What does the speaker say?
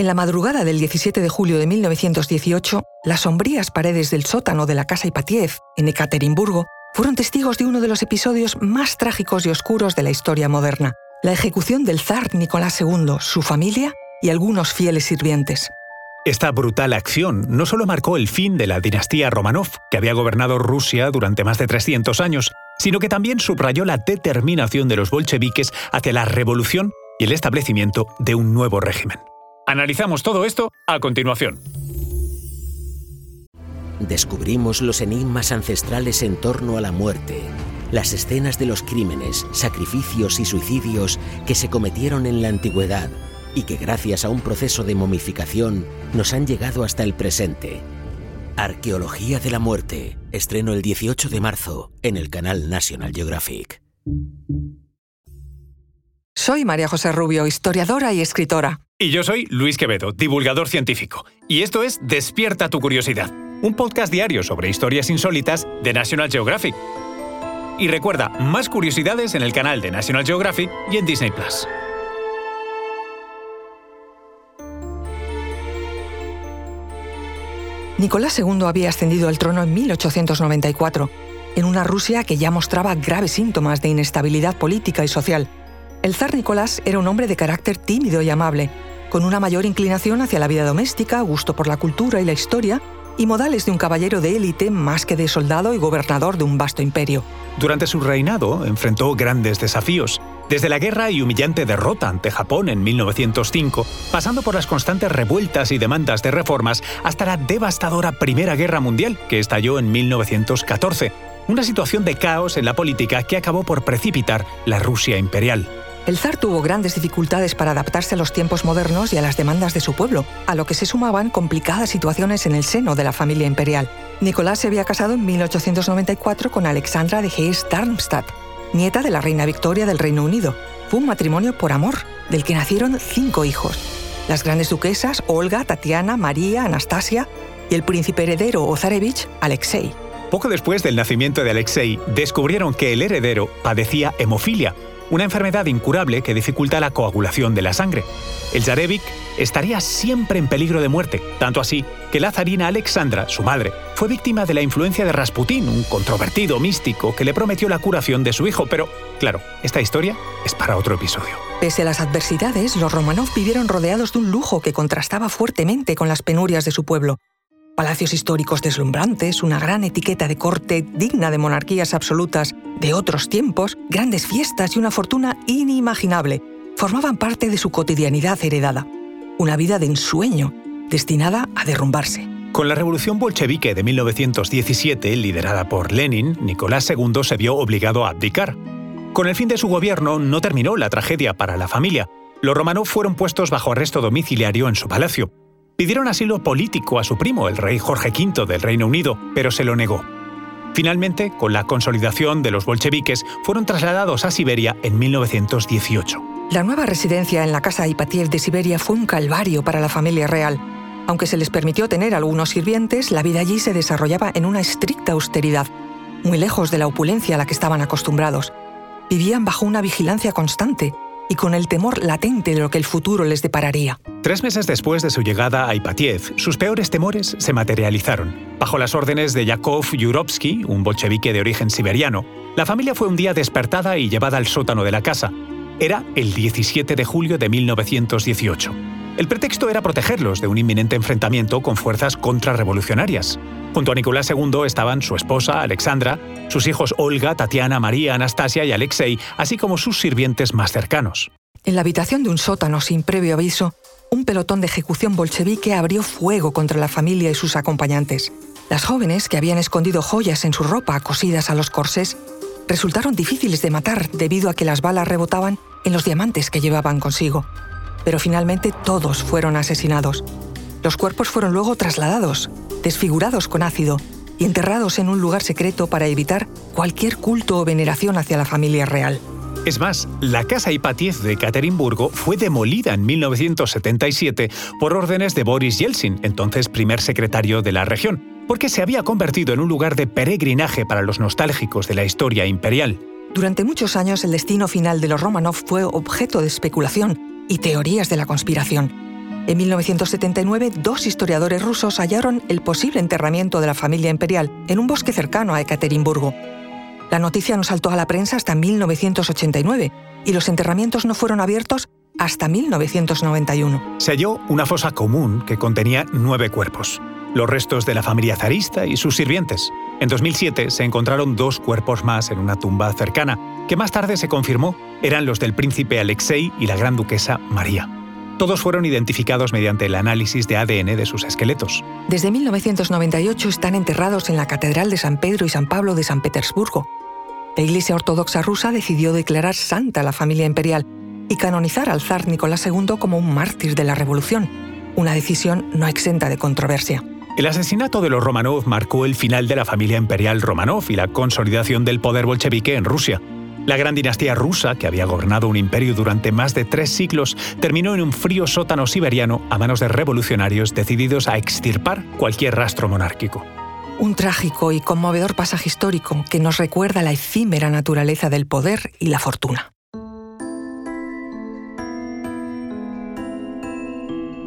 En la madrugada del 17 de julio de 1918, las sombrías paredes del sótano de la casa Ipatiev, en Ekaterimburgo, fueron testigos de uno de los episodios más trágicos y oscuros de la historia moderna, la ejecución del zar Nicolás II, su familia y algunos fieles sirvientes. Esta brutal acción no solo marcó el fin de la dinastía Romanov, que había gobernado Rusia durante más de 300 años, sino que también subrayó la determinación de los bolcheviques hacia la revolución y el establecimiento de un nuevo régimen. Analizamos todo esto a continuación. Descubrimos los enigmas ancestrales en torno a la muerte, las escenas de los crímenes, sacrificios y suicidios que se cometieron en la antigüedad y que gracias a un proceso de momificación nos han llegado hasta el presente. Arqueología de la Muerte, estreno el 18 de marzo en el canal National Geographic. Soy María José Rubio, historiadora y escritora. Y yo soy Luis Quevedo, divulgador científico. Y esto es Despierta tu curiosidad, un podcast diario sobre historias insólitas de National Geographic. Y recuerda, más curiosidades en el canal de National Geographic y en Disney Plus. Nicolás II había ascendido al trono en 1894, en una Rusia que ya mostraba graves síntomas de inestabilidad política y social. El zar Nicolás era un hombre de carácter tímido y amable, con una mayor inclinación hacia la vida doméstica, gusto por la cultura y la historia, y modales de un caballero de élite más que de soldado y gobernador de un vasto imperio. Durante su reinado enfrentó grandes desafíos, desde la guerra y humillante derrota ante Japón en 1905, pasando por las constantes revueltas y demandas de reformas, hasta la devastadora Primera Guerra Mundial, que estalló en 1914, una situación de caos en la política que acabó por precipitar la Rusia imperial. El zar tuvo grandes dificultades para adaptarse a los tiempos modernos y a las demandas de su pueblo, a lo que se sumaban complicadas situaciones en el seno de la familia imperial. Nicolás se había casado en 1894 con Alexandra de Hesse-Darmstadt, nieta de la reina Victoria del Reino Unido. Fue un matrimonio por amor, del que nacieron cinco hijos. Las grandes duquesas Olga, Tatiana, María, Anastasia y el príncipe heredero o zarevich Alexei. Poco después del nacimiento de Alexei, descubrieron que el heredero padecía hemofilia, una enfermedad incurable que dificulta la coagulación de la sangre. El Zarevic estaría siempre en peligro de muerte, tanto así que la zarina Alexandra, su madre, fue víctima de la influencia de Rasputín, un controvertido místico que le prometió la curación de su hijo, pero claro, esta historia es para otro episodio. Pese a las adversidades, los Romanov vivieron rodeados de un lujo que contrastaba fuertemente con las penurias de su pueblo palacios históricos deslumbrantes, una gran etiqueta de corte digna de monarquías absolutas de otros tiempos, grandes fiestas y una fortuna inimaginable formaban parte de su cotidianidad heredada. Una vida de ensueño, destinada a derrumbarse. Con la revolución bolchevique de 1917, liderada por Lenin, Nicolás II se vio obligado a abdicar. Con el fin de su gobierno no terminó la tragedia para la familia. Los Romanov fueron puestos bajo arresto domiciliario en su palacio pidieron asilo político a su primo, el rey Jorge V del Reino Unido, pero se lo negó. Finalmente, con la consolidación de los bolcheviques, fueron trasladados a Siberia en 1918. La nueva residencia en la casa Ipatiev de Siberia fue un calvario para la familia real. Aunque se les permitió tener algunos sirvientes, la vida allí se desarrollaba en una estricta austeridad, muy lejos de la opulencia a la que estaban acostumbrados. Vivían bajo una vigilancia constante, y con el temor latente de lo que el futuro les depararía. Tres meses después de su llegada a Ipatiev, sus peores temores se materializaron. Bajo las órdenes de Yakov Yurovsky, un bolchevique de origen siberiano, la familia fue un día despertada y llevada al sótano de la casa. Era el 17 de julio de 1918. El pretexto era protegerlos de un inminente enfrentamiento con fuerzas contrarrevolucionarias. Junto a Nicolás II estaban su esposa, Alexandra, sus hijos Olga, Tatiana, María, Anastasia y Alexei, así como sus sirvientes más cercanos. En la habitación de un sótano sin previo aviso, un pelotón de ejecución bolchevique abrió fuego contra la familia y sus acompañantes. Las jóvenes, que habían escondido joyas en su ropa cosidas a los corsés, resultaron difíciles de matar debido a que las balas rebotaban en los diamantes que llevaban consigo pero finalmente todos fueron asesinados. Los cuerpos fueron luego trasladados, desfigurados con ácido y enterrados en un lugar secreto para evitar cualquier culto o veneración hacia la familia real. Es más, la casa Ipatiev de Caterimburgo fue demolida en 1977 por órdenes de Boris Yeltsin, entonces primer secretario de la región, porque se había convertido en un lugar de peregrinaje para los nostálgicos de la historia imperial. Durante muchos años el destino final de los Romanov fue objeto de especulación y teorías de la conspiración. En 1979, dos historiadores rusos hallaron el posible enterramiento de la familia imperial en un bosque cercano a Ekaterimburgo. La noticia no saltó a la prensa hasta 1989 y los enterramientos no fueron abiertos hasta 1991. Se halló una fosa común que contenía nueve cuerpos, los restos de la familia zarista y sus sirvientes. En 2007 se encontraron dos cuerpos más en una tumba cercana, que más tarde se confirmó eran los del príncipe Alexei y la gran duquesa María. Todos fueron identificados mediante el análisis de ADN de sus esqueletos. Desde 1998 están enterrados en la Catedral de San Pedro y San Pablo de San Petersburgo. La Iglesia Ortodoxa rusa decidió declarar santa a la familia imperial y canonizar al zar Nicolás II como un mártir de la revolución, una decisión no exenta de controversia. El asesinato de los Romanov marcó el final de la familia imperial Romanov y la consolidación del poder bolchevique en Rusia. La gran dinastía rusa, que había gobernado un imperio durante más de tres siglos, terminó en un frío sótano siberiano a manos de revolucionarios decididos a extirpar cualquier rastro monárquico. Un trágico y conmovedor pasaje histórico que nos recuerda la efímera naturaleza del poder y la fortuna.